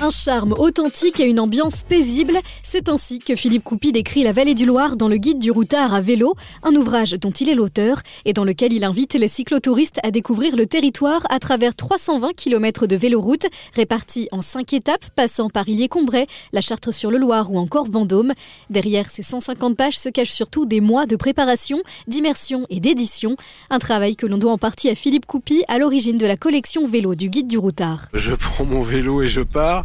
Un charme authentique et une ambiance paisible, c'est ainsi que Philippe Coupy décrit la vallée du Loir dans le guide du routard à vélo, un ouvrage dont il est l'auteur et dans lequel il invite les cyclotouristes à découvrir le territoire à travers 320 km de véloroute répartis en 5 étapes passant par Illier-Combray, la Chartre-sur-le-Loir ou encore Vendôme. Derrière ces 150 pages se cachent surtout des mois de préparation, d'immersion et d'édition, un travail que l'on doit en partie à Philippe Coupy à l'origine de la collection vélo du guide du routard. Je prends mon vélo et je pars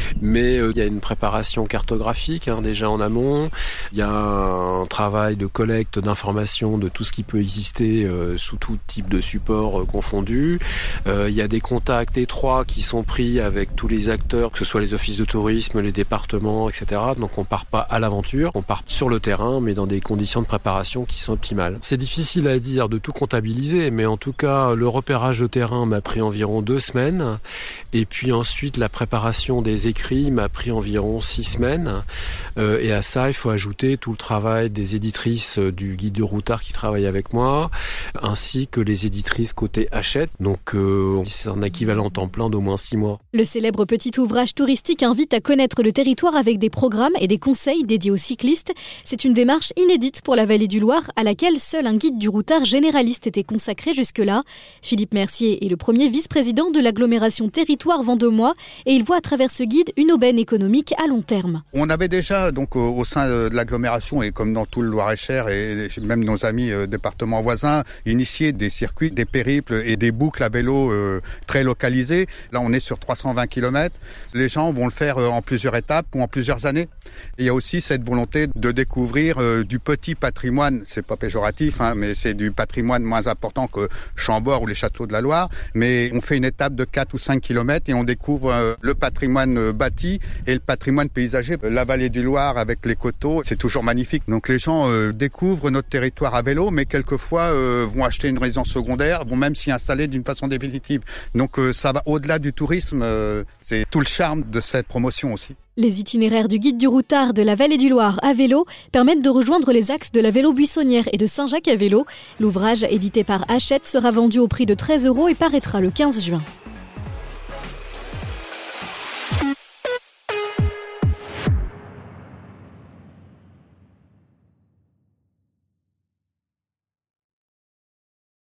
mais euh, il y a une préparation cartographique hein, déjà en amont. Il y a un travail de collecte d'informations de tout ce qui peut exister euh, sous tout type de support euh, confondu. il y a des contacts étroits qui sont pris avec tous les acteurs, que ce soit les offices de tourisme, les départements, etc. Donc on part pas à l'aventure, on part sur le terrain, mais dans des conditions de préparation qui sont optimales. C'est difficile à dire de tout comptabiliser, mais en tout cas le repérage de terrain m'a pris environ deux semaines, et puis ensuite la préparation des écrits m'a pris environ six semaines. Euh, et à ça, il faut ajouter tout le travail des éditrices euh, du guide du routard qui travaillent avec moi, ainsi que les éditrices côté Hachette. Donc euh, c'est un équivalent temps plein d'au moins six mois. Le célèbre petit ouvrage touristique invite à connaître le territoire avec des programmes et des conseils dédiés aux cyclistes. C'est une démarche inédite pour la vallée du Loir, à laquelle seul un guide du routard généraliste était consacré jusque-là. Philippe Mercier est le premier vice-président de l'agglomération Territoire Vendômois et il voit à travers ce guide une aubaine économique à long terme. On avait déjà donc au sein de l'agglomération et comme dans tout le Loir-et-Cher et même nos amis euh, départements voisins initié des circuits, des périples et des boucles à vélo euh, très localisées. Là, on est sur 320 km. Les gens vont le faire euh, en plusieurs étapes ou en plusieurs années. il y a aussi cette volonté de découvrir du petit patrimoine. C'est pas péjoratif, hein, mais c'est du patrimoine moins important que Chambord ou les châteaux de la Loire. Mais on fait une étape de 4 ou 5 km et on découvre le patrimoine et le patrimoine paysager. La vallée du Loire avec les coteaux, c'est toujours magnifique. Donc les gens euh, découvrent notre territoire à vélo, mais quelquefois euh, vont acheter une résidence secondaire, vont même s'y installer d'une façon définitive. Donc euh, ça va au-delà du tourisme, c'est tout le charme de cette promotion aussi. Les itinéraires du guide du routard de la vallée du Loire à vélo permettent de rejoindre les axes de la vélo buissonnière et de Saint-Jacques à vélo. L'ouvrage, édité par Hachette, sera vendu au prix de 13 euros et paraîtra le 15 juin.